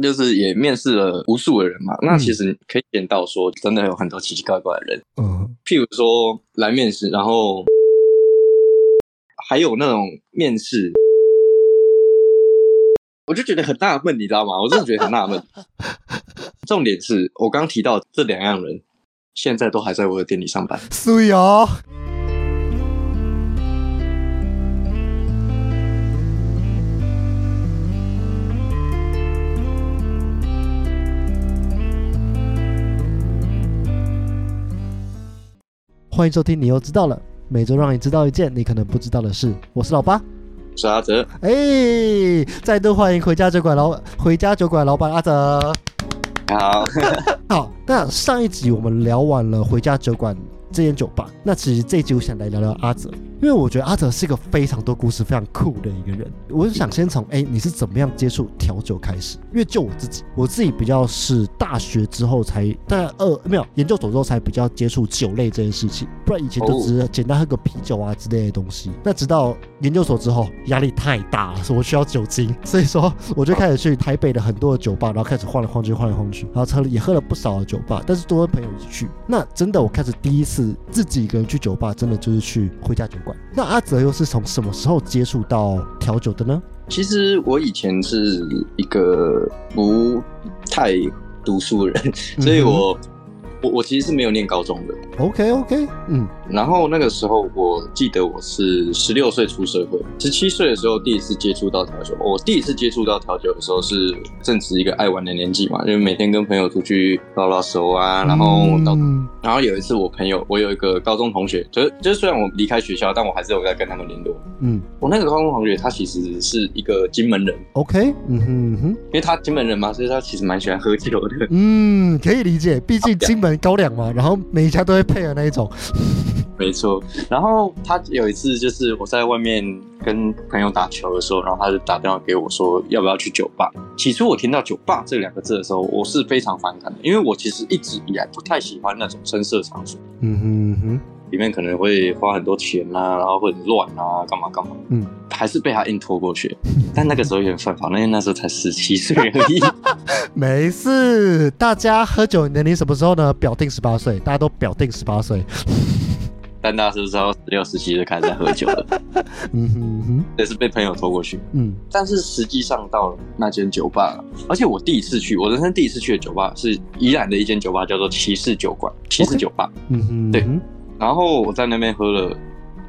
就是也面试了无数的人嘛。那其实可以见到说，真的有很多奇奇怪怪的人。嗯，譬如说来面试，然后还有那种面试，我就觉得很纳闷，你知道吗？我真的觉得很纳闷。重点是我刚提到这两样人，现在都还在我的店里上班。所以哦，欢迎收听，你又知道了。每周让你知道一件你可能不知道的事。我是老八，我是阿泽，哎，再度欢迎回家酒馆老回家酒馆老板阿泽。好，好，那上一集我们聊完了回家酒馆这间酒吧，那其实这一集我想来聊聊阿泽，因为我觉得阿泽是一个非常多故事、非常酷的一个人。我是想先从哎你是怎么样接触调酒开始？因为就我自己，我自己比较是大学之后才，大概二没有研究所之后才比较接触酒类这件事情，不然以前就只是简单喝个啤酒啊之类的东西。那直到研究所之后，压力太大了，所以我需要酒精，所以说我就开始去台北的很多的酒吧，然后开始晃来晃去，晃来晃去，然后喝了也喝了不少的酒吧，但是都跟朋友一起去。那真的我开始第一次自己一个人去酒吧，真的就是去回家酒。那阿泽又是从什么时候接触到调酒的呢？其实我以前是一个不太读书的人，所以我我我其实是没有念高中的。OK OK，嗯，然后那个时候，我记得我是十六岁出社会，十七岁的时候第一次接触到调酒。我第一次接触到调酒的时候是正值一个爱玩的年纪嘛，就是每天跟朋友出去拉拉手啊，然后到，嗯然后有一次我朋友，我有一个高中同学，就是就是虽然我离开学校，但我还是有在跟他们联络。嗯我那个高中同学他其实是一个金门人，，OK，嗯哼嗯哼，因为他金门人嘛，所以他其实蛮喜欢喝酒的。嗯，可以理解，毕竟金门高粱嘛，然后每一家都会配的那一种。没错，然后他有一次就是我在外面跟朋友打球的时候，然后他就打电话给我说要不要去酒吧。起初我听到“酒吧”这两个字的时候，我是非常反感的，因为我其实一直以来不太喜欢那种深色场所，嗯哼嗯哼，里面可能会花很多钱啊，然后会很乱啊，干嘛干嘛。嗯，还是被他硬拖过去，但那个时候有点犯法，因为那时候才十七岁而已。没事，大家喝酒年龄什么时候呢？表定十八岁，大家都表定十八岁。但大家是不是到十六、十七就开始在喝酒了？嗯哼嗯哼，这是被朋友拖过去。嗯但是实际上到了那间酒吧，而且我第一次去，我人生第一次去的酒吧是宜兰的一间酒吧，叫做骑士酒馆，骑士酒吧。嗯哼，对嗯然后我在那边喝了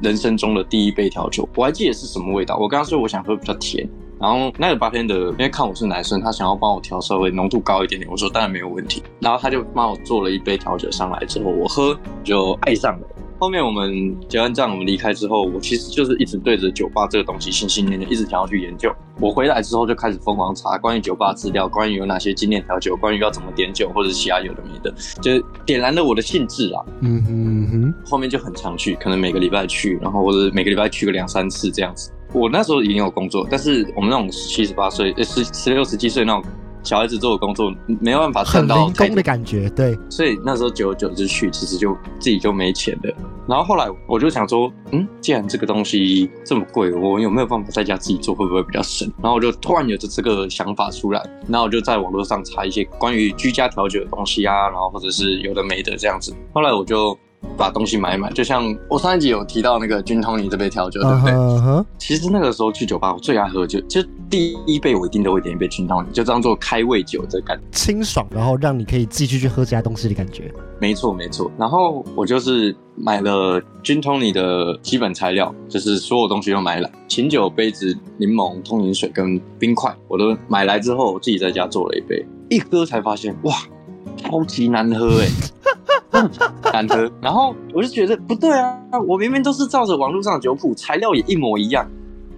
人生中的第一杯调酒，我还记得是什么味道。我刚刚说我想喝比较甜，然后那个八天的因为看我是男生，他想要帮我调稍微浓度高一点点，我说当然没有问题。然后他就帮我做了一杯调酒上来之后，我喝就爱上了。后面我们结完账，我们离开之后，我其实就是一直对着酒吧这个东西心心念念，一直想要去研究。我回来之后就开始疯狂查关于酒吧资料，关于有哪些经典调酒，关于要怎么点酒，或者是其他有的没的，就是点燃了我的兴致啊。嗯哼嗯哼，后面就很常去，可能每个礼拜去，然后或者每个礼拜去个两三次这样子。我那时候已经有工作，但是我们那种十七、十八岁、呃十十六、十七岁那种小孩子做的工作，没有办法很赚到太多零工的，感觉，对，所以那时候久而久之去，其实就自己就没钱了。然后后来我就想说，嗯，既然这个东西这么贵，我有没有办法在家自己做，会不会比较省？然后我就突然有着这个想法出来，然后我就在网络上查一些关于居家调酒的东西啊，然后或者是有的没的这样子。后来我就把东西买一买，就像我上一集有提到那个君通尼这杯调酒，对嗯不对？其实那个时候去酒吧，我最爱喝就就第一杯我一定都会点一杯君通尼，就当做开胃酒的感觉。清爽，然后让你可以继续去喝其他东西的感觉。没错没错，然后我就是买了君通你的基本材料，就是所有东西都买来，琴酒、杯子、柠檬、通灵水跟冰块，我都买来之后，我自己在家做了一杯，一喝才发现，哇，超级难喝哎、难喝。然后我就觉得不对啊，我明明都是照着网络上的酒谱，材料也一模一样，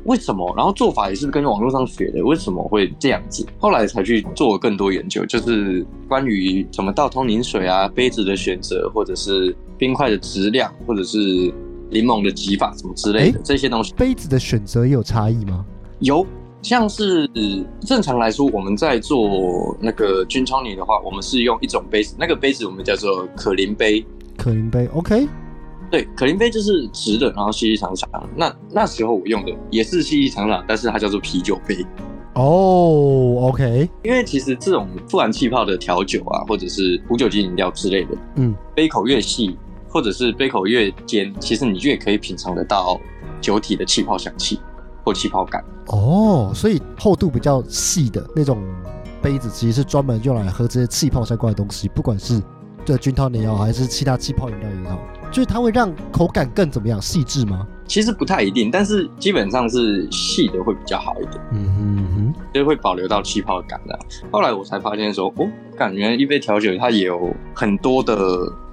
为什么？然后做法也是跟网络上学的，为什么会这样子？后来才去做更多研究，就是关于怎么倒通灵水啊、杯子的选择，或者是冰块的质量，或者是柠檬的挤法什么之类的、这些东西。杯子的选择也有差异吗？有，像是正常来说，我们在做那个菌超泥的话，我们是用一种杯子，那个杯子我们叫做可林杯。可林杯，OK，对，可林杯就是直的，然后细细长长。那那时候我用的也是细细长长，但是它叫做啤酒杯。哦，OK，因为其实这种富含气泡的调酒啊，或者是无酒精饮料之类的，嗯，杯口越细，或者是杯口越尖，其实你越可以品尝得到酒体的气泡香气或气泡感。哦，所以厚度比较细的那种杯子，其实是专门用来喝这些气泡相关的东西，不管是这菌汤也好，还是其他气泡饮料也好，就是它会让口感更怎么样细致吗？其实不太一定，但是基本上是细的会比较好一点，嗯哼哼，就是会保留到气泡感的。后来我才发现说，哦，感觉一杯调酒它也有很多的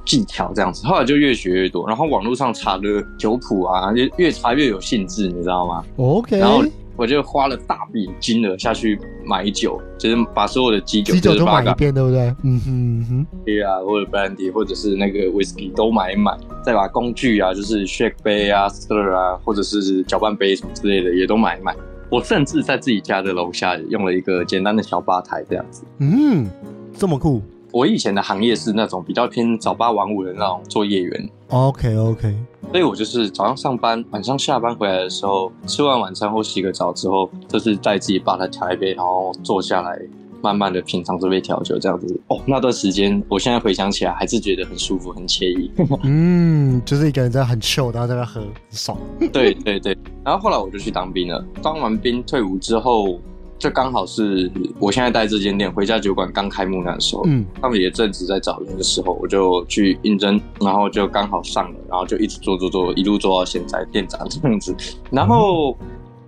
技巧这样子。后来就越学越多，然后网络上查的酒谱啊，就越查越有兴致，你知道吗？，OK，然后我就花了大笔金额下去买酒，就是把所有的基酒，基酒都买一遍，对不对？嗯哼哼，对啊，或者 brandy，或者是那个 whisky 都买一买，再把工具啊，就是 shake 杯啊、stir 啊，或者是搅拌杯什么之类的也都买一买。我甚至在自己家的楼下用了一个简单的小吧台这样子。嗯，这么酷我以前的行业是那种比较偏早八晚五的那种作业员，，OK OK，所以我就是早上上班，晚上下班回来的时候，吃完晚餐或洗个澡之后，就是在自己吧台调一杯，然后坐下来，慢慢的品尝这杯调酒，这样子。哦，那段时间，我现在回想起来，还是觉得很舒服，很惬意。嗯，就是一个人在很 chill，然后在那喝，很爽。对对对。然后后来我就去当兵了，当完兵退伍之后，就刚好是我现在待这间店回家酒馆刚开幕那时候，嗯，他们也正值在找人的时候，我就去应征，然后就刚好上了，然后就一直做做做，一路做到现在店长这样子。然后，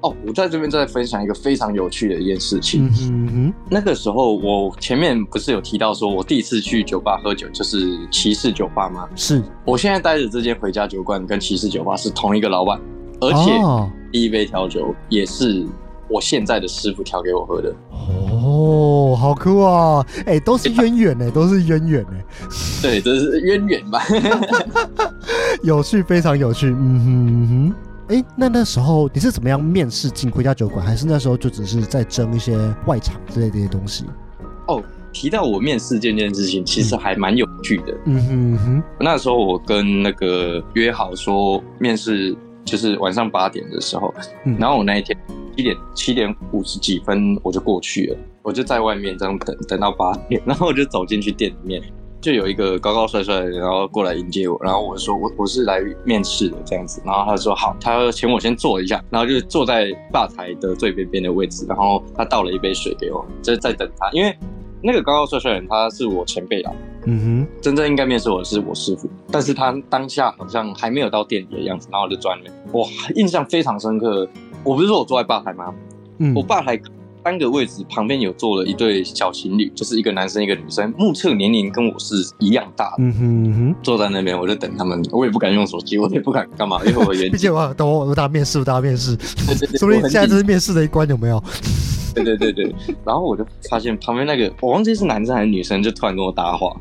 哦，我在这边再分享一个非常有趣的一件事情。嗯哼哼，那个时候我前面不是有提到说，我第一次去酒吧喝酒就是骑士酒吧吗？是，我现在待的这间回家酒馆跟骑士酒吧是同一个老板，而且哦第一杯调酒也是我现在的师傅调给我喝的。哦，好酷啊！哎、都是渊源呢，都是渊源呢，对，这是渊源吧？有趣，非常有趣。嗯哼哼。哎、那那时候你是怎么样面试进回家酒馆？还是那时候就只是在争一些外场之类的一些东西？哦，提到我面试这件事情，其实还蛮有趣的。嗯哼哼，那时候我跟那个约好说面试就是晚上八点的时候，嗯然后我那一天七点七点五十几分我就过去了，我就在外面这样等等到八点，然后我就走进去店里面，就有一个高高帅帅的，然后过来迎接我，然后我说我我是来面试的这样子，然后他说好，他请我先坐一下，然后就坐在吧台的最边边的位置，然后他倒了一杯水给我，就是在等他，因为那个高高帅帅的人他是我前辈啦。嗯哼真正应该面试我的是我师傅，但是他当下好像还没有到店里的样子，然后我就坐在那边，哇，印象非常深刻。我不是说我坐在吧台吗？嗯，我吧台三个位置旁边有坐了一对小情侣，就是一个男生一个女生，目测年龄跟我是一样大的。嗯哼哼。坐在那边，我就等他们，我也不敢用手机，我也不敢干嘛，因为我 眼毕竟我等我我打面试，我打面试，对对对，说不定我很紧现在这是面试的一关，有没有？对对对对，然后我就发现旁边那个，我忘记是男生还是女生，就突然跟我搭话，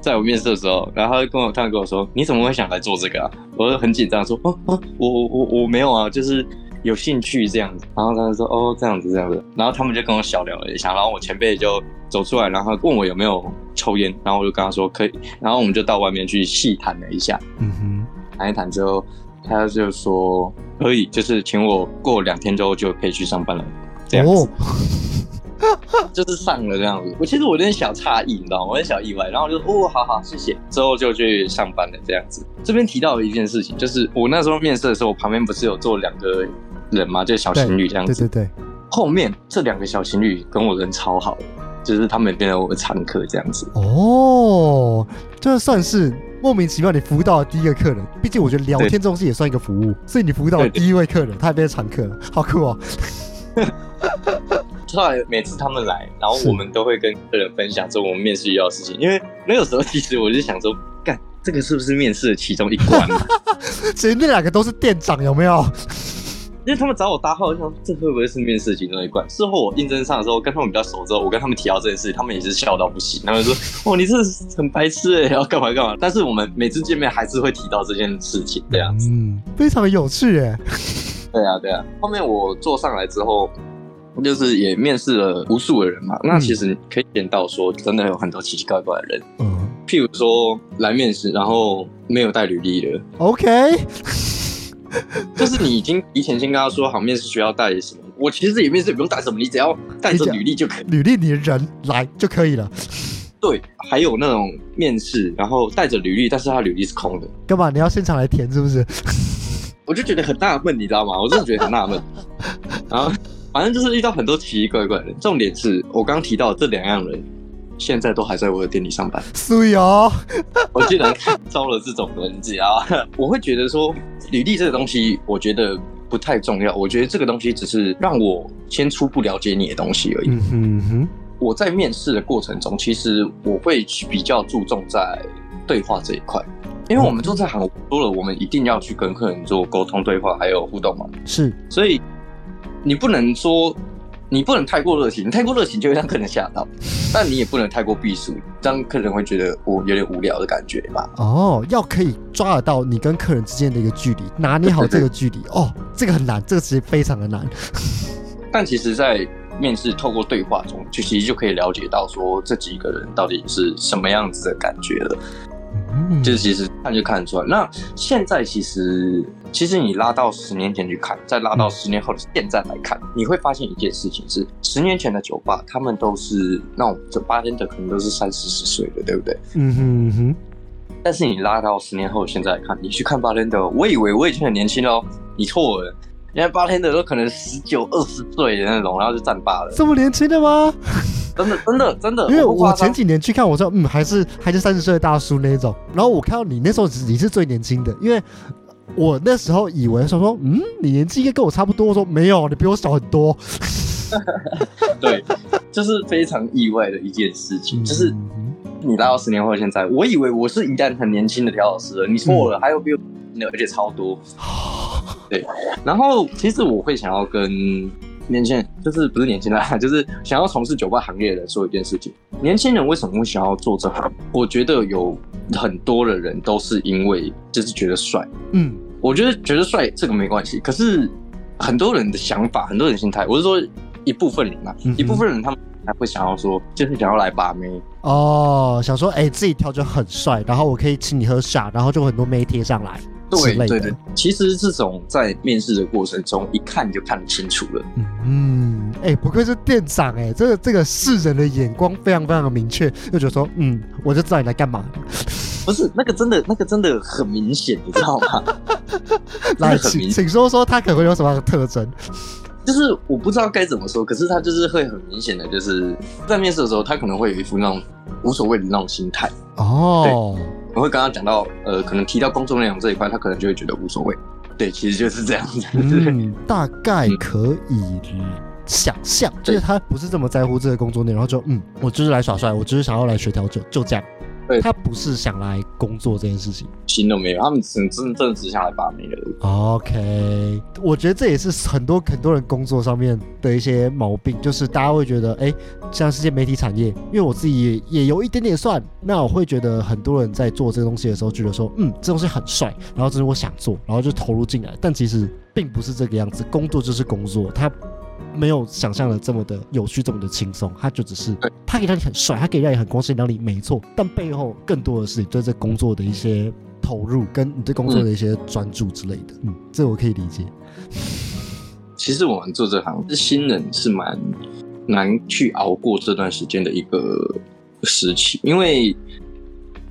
在我面试的时候，然后他就跟我突然跟我说：“你怎么会想来做这个啊？”我就很紧张说：“哦哦，我我我我没有啊，就是有兴趣这样子。”然后他就说：“哦，这样子这样子。”然后他们就跟我小聊了一下，然后我前辈就走出来，然后问我有没有抽烟，然后我就跟他说可以，然后我们就到外面去细谈了一下，嗯哼，谈一谈之后，他就说可以，就是请我过两天之后就可以去上班了，这样子。哦，就是上了这样子。我其实我有点小诧异，你知道吗？我有点小意外，然后我就哦，好好，谢谢。之后就去上班了这样子。这边提到的一件事情，就是我那时候面试的时候，我旁边不是有坐两个人嘛，就是小情侣这样子。对对对，后面这两个小情侣跟我人超好的，就是他们变成我的常客这样子。哦，这算是莫名其妙你服务到的第一个客人。毕竟我觉得聊天这种事也算一个服务，所以你服务到的对对第一位客人，他也变成常客了，好酷哦。后来每次他们来，然后我们都会跟客人分享说我们面试遇到的事情，因为那个时候其实我就想说，干这个是不是面试的其中一关啊？其实那两个都是店长，有没有？因为他们找我搭话，我就想这会不会是面试其中一关？事后我应征上的时候，跟他们比较熟之后，我跟他们提到这件事，他们也是笑到不行。他们说：“哦，你这很白痴哎，要干嘛干嘛。”但是我们每次见面还是会提到这件事情，这样子。嗯，非常有趣耶。对啊，对啊。后面我坐上来之后，就是也面试了无数的人嘛。那其实可以见到说，真的有很多奇奇怪怪的人，嗯譬如说来面试，然后没有带履历的，，OK，就是你已经提前先跟他说好面试需要带什么，我其实也面试不用带什么，你只要带着履历就可以。履历你的人来就可以了。对，还有那种面试，然后带着履历，但是他履历是空的，干嘛？你要现场来填是不是？我就觉得很纳闷，你知道吗？我真的觉得很纳闷。然后反正就是遇到很多奇奇怪怪的人，重点是我刚提到这两样人，现在都还在我的店里上班。所以哦，我竟然招了这种人，你知道吗？我会觉得说，履历这个东西，我觉得不太重要。我觉得这个东西只是让我先初步了解你的东西而已。嗯哼哼，我在面试的过程中，其实我会比较注重在对话这一块，因为我们做这行我说了，我们一定要去跟客人做沟通、对话还有互动嘛，是所以你不能说你不能太过热情，你太过热情就会让客人吓到，但你也不能太过避暑，这样客人会觉得我有点无聊的感觉嘛。哦，要可以抓得到你跟客人之间的一个距离，拿捏好这个距离。哦，这个很难，这个其实非常的难。但其实，在面试透过对话中，就其实就可以了解到说这几个人到底是什么样子的感觉了。嗯，就是其实看就看得出来。那现在其实，其实你拉到十年前去看，再拉到十年后的现在来看，你会发现一件事情是：十年前的酒吧，他们都是那种酒吧天的，可能都是三四十岁的，对不对？嗯哼哼，但是你拉到十年后现在来看，你去看八天的，我以为我已经很年轻哦，你错了。人家八天的都可能十九、二十岁的那种，然后就站霸了，这么年轻的吗？真的，真的，真的。因为我前几年去看，我说嗯，还是还是三十岁的大叔那一种。然后我看到你那时候你是最年轻的，因为我那时候以为说说嗯，你年纪应该跟我差不多。我说没有，你比我小很多。对，就是非常意外的一件事情，就是嗯你拉到十年后的现在，我以为我是一旦很年轻的调老师了，你错了，还有比我而且超多。对，然后其实我会想要跟年轻人，就是不是年轻人啊，就是想要从事酒吧行业的人说一件事情：年轻人为什么会想要做这行？我觉得有很多的人都是因为就是觉得帅。嗯我觉得觉得帅这个没关系，可是很多人的想法，很多人心态，我是说一部分人啊，嗯一部分人他们还会想要说，就是想要来把妹。哦，想说哎、自己跳就很帅，然后我可以请你喝茶，然后就很多妹贴上来之类的。对对，其实这种在面试的过程中，一看就看得清楚了。嗯，哎、不愧是店长哎、这个这个世人的眼光非常非常的明确，就觉得说，嗯，我就知道你来干嘛。不是那个真的，那个真的很明显，你知道吗？来，请说说他可能会有什么样的特征？就是我不知道该怎么说，可是他就是会很明显的，就是在面试的时候，他可能会有一副那种无所谓的那种心态。哦，对我会刚刚讲到，呃，可能提到工作内容这一块，他可能就会觉得无所谓。对，其实就是这样子。嗯，大概可以想象，就是他不是这么在乎这个工作内容，然后就嗯，我就是来耍帅，我就是想要来学调酒，就这样。对他不是想来工作这件事情。心都没有，他们只真真的只想来把妹而已。OK，我觉得这也是很多很多人工作上面的一些毛病，就是大家会觉得，哎，像世界媒体产业，因为我自己也也有一点点算，那我会觉得很多人在做这个东西的时候，觉得说，嗯，这东西很帅，然后这是我想做，然后就投入进来，但其实并不是这个样子，工作就是工作，它没有想象的这么的有趣，这么的轻松，他就只是对。它可以让你很帅，他可以让你很光鲜亮丽，没错，但背后更多的是你对这工作的一些投入，跟你对工作的一些专注之类的，嗯，这我可以理解。其实我们做这行，是新人是蛮难去熬过这段时间的一个时期，因为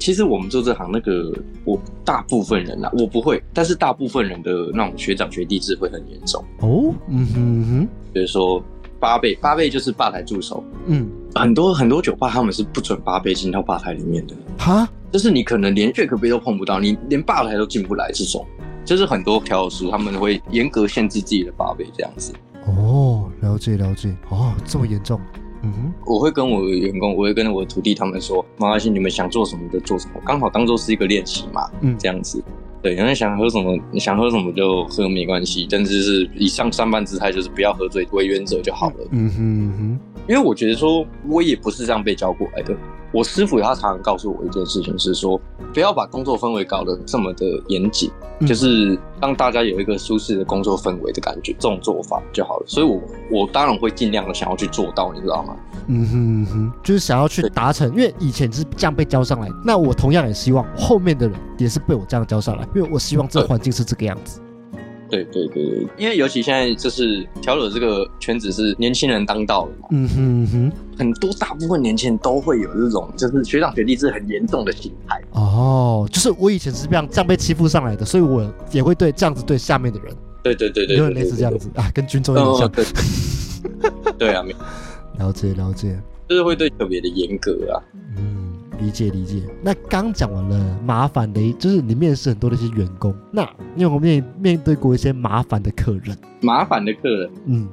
其实我们做这行，那个我大部分人啊，我不会，但是大部分人的那种学长学弟制会很严重，哦，嗯哼哼，比如说八倍，八倍就是吧台助手，嗯，很多很多酒吧他们是不准八倍进到吧台里面的，哈，就是你可能连血可杯都碰不到，你连吧台都进不来，这种。就是很多调酒师他们会严格限制自己的八倍这样子。哦，了解了解，哦，这么严重，嗯哼，我会跟我的员工，我会跟我的徒弟他们说，没关系，你们想做什么就做什么，刚好当做是一个练习嘛，嗯这样子。对，然后想喝什么，你想喝什么就喝没关系，但是是以上上班姿态就是不要喝醉为原则就好了。嗯哼嗯哼，因为我觉得说，我也不是这样被教过来的。我师傅他常常告诉我一件事情是说，不要把工作氛围搞得这么的严谨，嗯就是让大家有一个舒适的工作氛围的感觉，这种做法就好了。所以我我当然会尽量的想要去做到，你知道吗？嗯哼嗯哼，就是想要去达成，因为以前是这样被教上来，那我同样也希望后面的人也是被我这样教上来，因为我希望这个环境是这个样子。对对对对，因为尤其现在就是调酒这个圈子是年轻人当道的嘛，嗯哼哼，很多大部分年轻人都会有这种就是学长学弟是很严重的心态。哦，就是我以前是这样这样被欺负上来的，所以我也会对这样子对下面的人，对对对对，有点类似这样子啊，跟军中有点像。对对啊，了解了解，就是会对特别的严格啊。嗯，理解理解。那刚讲完了麻烦的，就是你面试很多的一些员工，那你有没有面面对过一些麻烦的客人？麻烦的客人，嗯，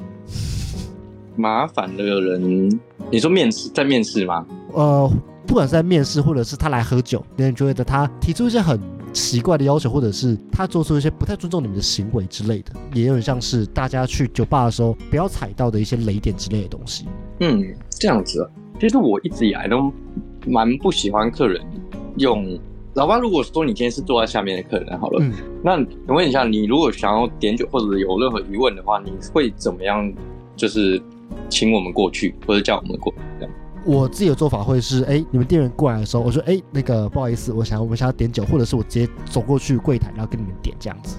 麻烦的人，你说面试在面试吗？呃，不管是在面试，或者是他来喝酒，你觉得他提出一些很奇怪的要求，或者是他做出一些不太尊重你们的行为之类的，也有点像是大家去酒吧的时候不要踩到的一些雷点之类的东西。嗯，这样子啊。其实我一直以来都蛮不喜欢客人用。老爸，如果说你今天是坐在下面的客人好了，嗯，那请问一下，你如果想要点酒或者有任何疑问的话，你会怎么样？就是请我们过去，或者叫我们过这样。我自己的做法会是，哎，你们店员过来的时候，我说，哎，那个不好意思，我想要我们想要点酒，或者是我直接走过去柜台，然后跟你们点这样子。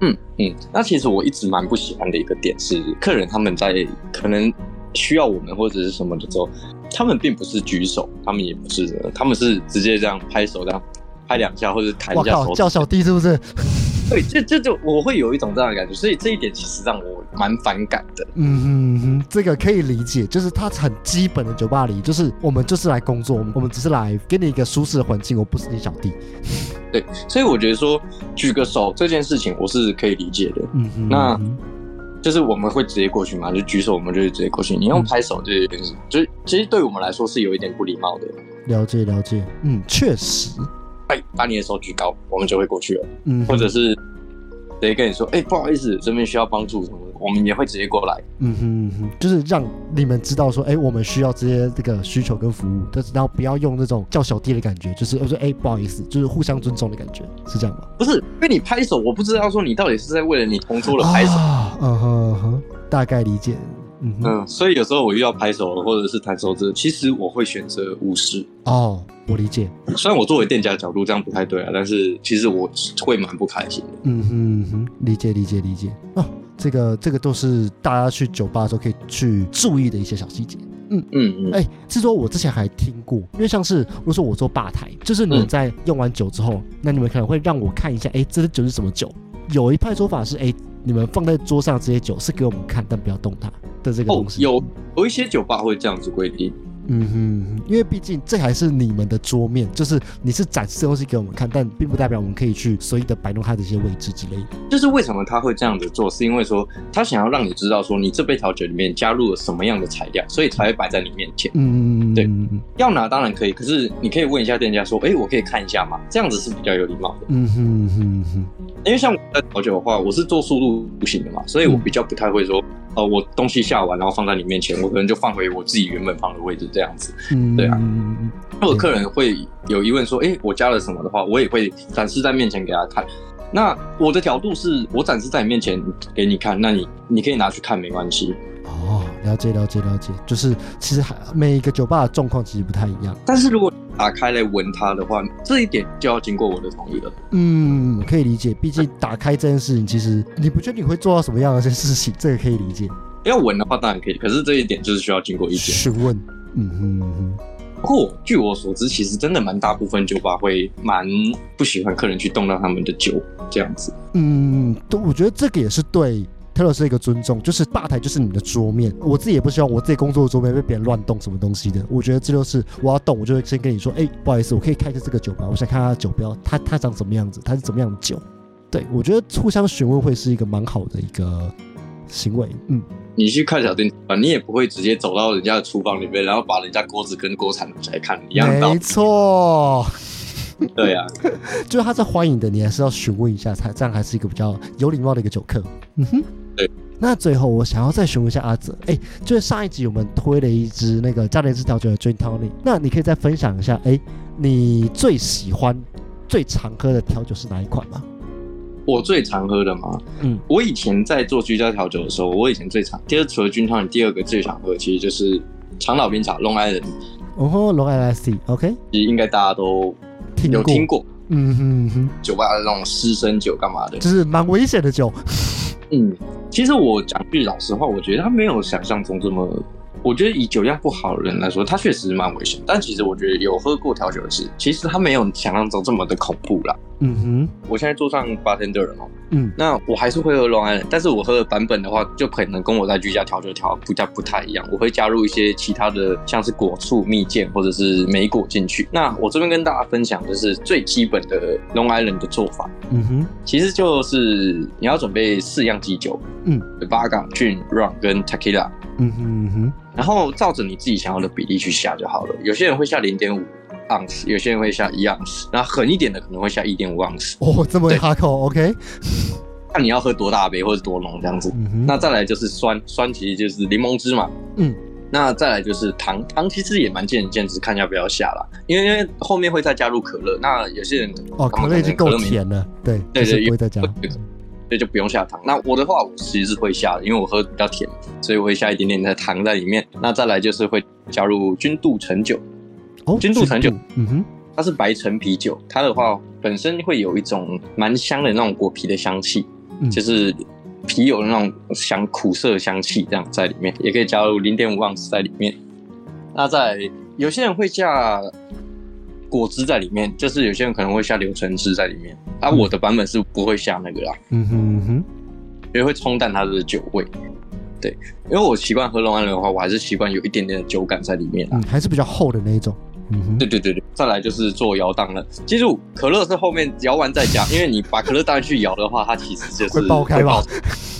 嗯嗯，那其实我一直蛮不喜欢的一个点是，客人他们在可能需要我们或者是什么的时候，他们并不是举手，他们也不是，他们是直接这样拍手这样。拍两下或者弹一下手，叫小弟是不是？对，这这就我会有一种这样的感觉，所以这一点其实让我蛮反感的。嗯哼哼，这个可以理解，就是他很基本的酒吧里，就是我们就是来工作，我们只是来给你一个舒适的环境，我不是你小弟。对，所以我觉得说举个手这件事情我是可以理解的。嗯哼，那就是我们会直接过去嘛，就举手我们就直接过去。你用拍手这件事，就其实对我们来说是有一点不礼貌的。了解了解，嗯，确实。哎，把你的手举高，我们就会过去了。嗯，或者是直接跟你说，哎，不好意思，这边需要帮助什么，我们也会直接过来。嗯哼哼，就是让你们知道说，哎，我们需要这些这个需求跟服务，但是然后不要用那种叫小弟的感觉，就是我说，哎，不好意思，就是互相尊重的感觉，是这样吗？不是，因为你拍手，我不知道说你到底是在为了你同桌的拍手。嗯哼哼，大概理解。嗯，所以有时候我遇到拍手或者是弹手指，其实我会选择无视。哦，我理解。虽然我作为店家的角度这样不太对啊，但是其实我会蛮不开心的。嗯哼哼，理解理解理解。哦，这个这个都是大家去酒吧的时候可以去注意的一些小细节。嗯嗯嗯。哎，是说我之前还听过，因为像是如果说我做吧台，就是你们在用完酒之后，那你们可能会让我看一下，哎，这个酒是什么酒？有一派说法是，哎，你们放在桌上这些酒是给我们看，但不要动它。的这个东西有有一些酒吧会这样子规定，嗯哼，因为毕竟这还是你们的桌面，就是你是展示东西给我们看，但并不代表我们可以去随意的摆弄它的一些位置之类的。就是为什么他会这样子做，是因为说他想要让你知道说你这杯调酒里面加入了什么样的材料，所以才会摆在你面前。嗯，对，要拿当然可以，可是你可以问一下店家说，哎，我可以看一下吗？这样子是比较有礼貌的。嗯哼哼哼，因为像我在调酒的话，我是做速度不行的嘛，所以我比较不太会说。呃，我东西下完，然后放在你面前，我可能就放回我自己原本放的位置，这样子。嗯，对啊。如果客人会有疑问说，哎，我加了什么的话，我也会展示在面前给他看。那我的角度是我展示在你面前给你看，那你你可以拿去看，没关系。哦，了解了解了解，就是其实还每一个酒吧的状况其实不太一样。但是如果打开来闻它的话，这一点就要经过我的同意了。嗯，可以理解，毕竟打开这件事情，其实你不确定会做到什么样的一些事情，这个可以理解。要闻的话当然可以，可是这一点就是需要经过一点询问。嗯哼哼。不过据我所知，其实真的蛮大部分酒吧会蛮不喜欢客人去动到他们的酒这样子。嗯，都我觉得这个也是对。特了是一个尊重，就是吧台就是你的桌面，我自己也不希望我自己工作的桌面被别人乱动什么东西的。我觉得这就是我要动，我就会先跟你说，哎，不好意思，我可以看一下这个酒吧，我想看它的酒标，它它长什么样子，它是怎么样的酒。对我觉得互相询问会是一个蛮好的一个行为。嗯，你去看小店啊，你也不会直接走到人家的厨房里面，然后把人家锅子跟锅铲拿起来看一样。没错。对呀，就是他在欢迎的，你还是要询问一下，才这样还是一个比较有礼貌的一个酒客。嗯哼。对，那最后我想要再询问一下阿泽，哎，就是上一集我们推了一支那个加联式调酒的 Gin Tonic，那你可以再分享一下，哎，你最喜欢、最常喝的调酒是哪一款吗？我最常喝的吗？嗯，我以前在做居家调酒的时候，我以前最常，第二除了 Gin Tonic，第二个最常喝其实就是长岛冰茶 Long Island。哦吼，Long Island C，OK，其实应该大家都有听过。嗯哼哼，酒吧的那种私生酒干嘛的，就是蛮危险的酒。嗯，其实我讲句老实话，我觉得他没有想象中这么。我觉得以酒量不好的人来说，他确实蛮危险。但其实我觉得有喝过调酒的是，其实他没有想象中这么的恐怖啦。嗯哼，我现在坐上 bartender 了嘛，嗯那我还是会喝 Long Island，但是我喝的版本的话，就可能跟我在居家调酒调不加不太一样。我会加入一些其他的，像是果醋、蜜饯或者是莓果进去。那我这边跟大家分享就是最基本的 Long Island 的做法，嗯哼，其实就是你要准备四样基酒，嗯，Vodka、Gin、Rum 跟 Tequila。嗯哼嗯哼，然后照着你自己想要的比例去下就好了。有些人会下零点五盎司，有些人会下一盎司，然后狠一点的可能会下一点五盎司，哦，这么对哈口，OK，看你要喝多大杯或者多浓这样子。嗯，那再来就是酸，酸其实就是柠檬汁嘛。嗯，那再来就是糖，糖其实也蛮见仁见智，看要不要下啦。因为因为后面会再加入可乐，那有些人哦，可乐已经够甜了，对，就是对对不会再加，所以就不用下糖。那我的话，我其实是会下的，因为我喝比较甜，所以我会下一点点的糖在里面。那再来就是会加入君度橙酒，哦，君度橙酒嗯哼，它是白橙啤酒，它的话本身会有一种蛮香的那种果皮的香气，嗯就是啤酒的那种香苦涩的香气，这样在里面，也可以加入零点五盎司在里面。那在有些人会下果汁在里面，就是有些人可能会下柳橙汁在里面，啊，嗯我的版本是不会下那个啦，嗯哼嗯哼，因为会冲淡它的酒味。对，因为我习惯喝龙安人的话，我还是习惯有一点点的酒感在里面啦。嗯，还是比较厚的那一种，嗯，对对对对，再来就是做摇荡了。记住，可乐是后面摇完再加，因为你把可乐倒进去摇的话，它其实就是会爆开吧？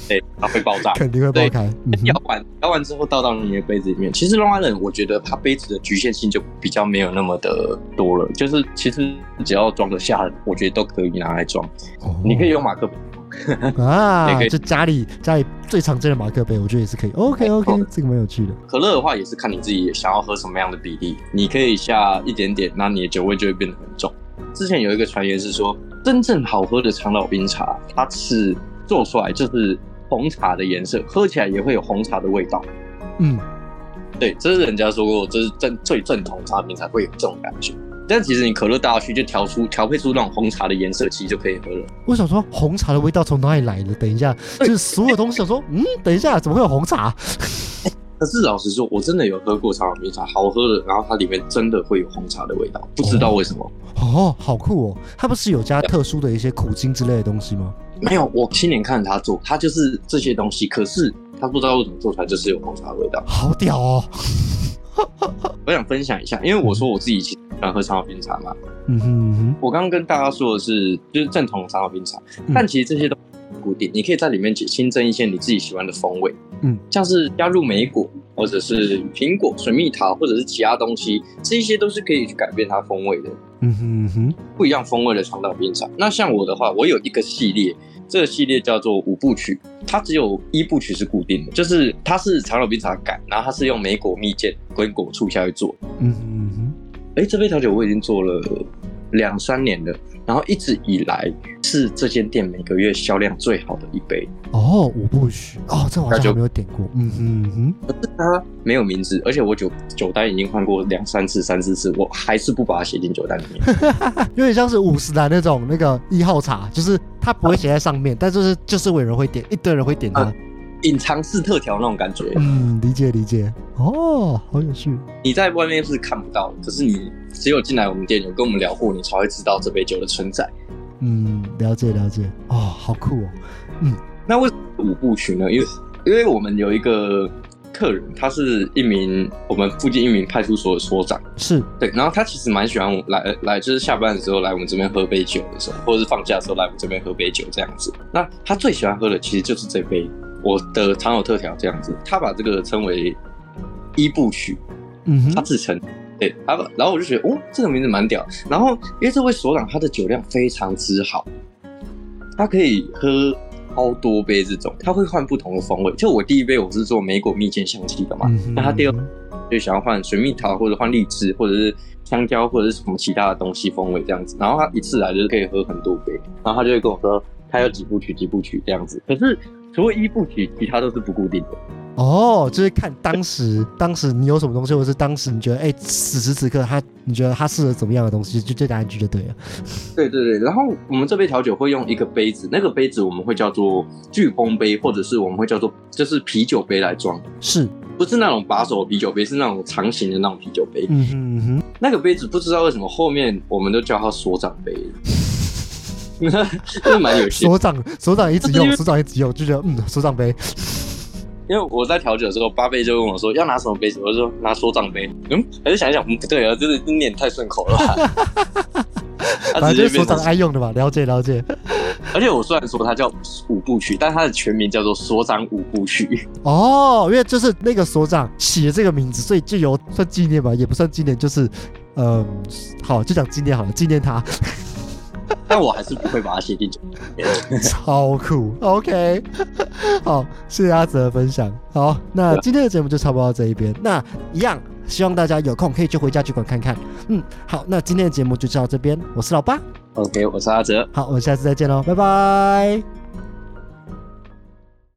对，它会爆炸。肯定会爆对开，摇完摇完之后倒到你的杯子里面。其实 Long Island 我觉得它杯子的局限性就比较没有那么的多了，就是其实只要装得下，我觉得都可以拿来装。哦你可以用马克杯，也 啊，可以就家里家里最常见的马克杯，我觉得也是可以。OK 没 OK，错这个蛮有趣的。可乐的话也是看你自己想要喝什么样的比例，你可以下一点点，那你的酒味就会变得很重。之前有一个传言是说，真正好喝的长岛冰茶，它是做出来就是红茶的颜色，喝起来也会有红茶的味道。嗯，对，这是人家说过，这是正最正统的茶品才会有这种感觉。但其实你可乐倒下去，就调出调配出那种红茶的颜色，其实就可以喝了。我想说红茶的味道从哪里来的？等一下，就是所有东西想说，嗯，等一下，怎么会有红茶？可是老实说，我真的有喝过茶碗冰茶，好喝的，然后它里面真的会有红茶的味道，不知道为什么。哦，好酷哦！它不是有加特殊的一些苦精之类的东西吗？没有，我亲眼看着他做，他就是这些东西，可是他不知道为什么做出来就是有红茶的味道。好屌哦！我想分享一下，因为我说我自己其实喜欢喝长岛冰茶嘛，嗯哼嗯哼，我刚刚跟大家说的是就是正统的长岛冰茶，嗯。但其实这些都不固定，你可以在里面新增一些你自己喜欢的风味，嗯，像是加入莓果或者是苹果、水蜜桃或者是其他东西，这一些都是可以去改变它风味的。嗯哼嗯哼，不一样风味的长岛冰茶。那像我的话，我有一个系列，这个系列叫做五部曲，它只有一部曲是固定的，就是它是长岛冰茶改，然后它是用莓果蜜饯跟果醋下去做。嗯哼嗯哼，哎，这杯调酒我已经做了两三年了，然后一直以来是这间店每个月销量最好的一杯。哦，五部曲，哦，这我好像没有点过。嗯哼嗯哼，可是它没有名字，而且我酒酒单已经换过两三次、三四次，我还是不把它写进酒单里面。有点像是五十岚那种那个一号茶，就是它不会写在上面，但就是就是有人会点，一堆人会点它。隐藏式特调那种感觉，嗯，理解理解。哦，好有趣。你在外面是看不到，可是你只有进来我们店有跟我们聊过，你才会知道这杯酒的存在。嗯，了解了解。哦，好酷哦。嗯那为什么五部曲呢？因为因为我们有一个客人，他是一名我们附近一名派出所的所长，是，对，然后他其实蛮喜欢我来来，就是下班的时候来我们这边喝杯酒的时候，或者是放假的时候来我们这边喝杯酒这样子。那他最喜欢喝的其实就是这杯我的常有特调这样子，他把这个称为一部曲，嗯哼，他自称。对，他，然后我就觉得，哦，这个名字蛮屌。然后，因为这位所长他的酒量非常之好，他可以喝超多杯这种，他会换不同的风味。就我第一杯我是做莓果蜜饯香气的嘛，嗯那他第二就想要换水蜜桃或者换荔枝或者是香蕉或者是什么其他的东西风味这样子。然后他一次来就是可以喝很多杯，然后他就会跟我说他有几部曲几部曲这样子。可是除了一部曲，其他都是不固定的。哦，就是看当时当时你有什么东西，或者是当时你觉得哎，此时此刻他你觉得他适合怎么样的东西，就就打进去就对了。对对对，然后我们这杯调酒会用一个杯子，那个杯子我们会叫做飓风杯，或者是我们会叫做就是啤酒杯来装，是不是那种把手啤酒杯，是那种长形的那种啤酒杯。嗯哼嗯哼，那个杯子不知道为什么后面我们都叫它所长杯，真的蛮有趣的。所长所长一直用，所长一直用，就觉得嗯，所长杯。因为我在调酒的时候，八杯就问我说要拿什么杯子，我就说拿所长杯。嗯，还是想一想，嗯，不对啊，就是念太顺口了吧。他反正就是所长爱用的嘛，了解了解。而且我虽然说它叫五部曲，但它的全名叫做所长五部曲。哦，因为就是那个所长起了这个名字，所以就有算纪念吧，也不算纪念，就是嗯，好，就讲纪念好了，纪念他，但我还是不会把它写进去。超酷。OK，好，谢谢阿泽的分享。好，那今天的节目就差不多到这一边。那一样，希望大家有空可以去回家剧馆看看。嗯，好，那今天的节目就到这边，我是老八。OK，我是阿泽。好，我们下次再见喽，拜拜。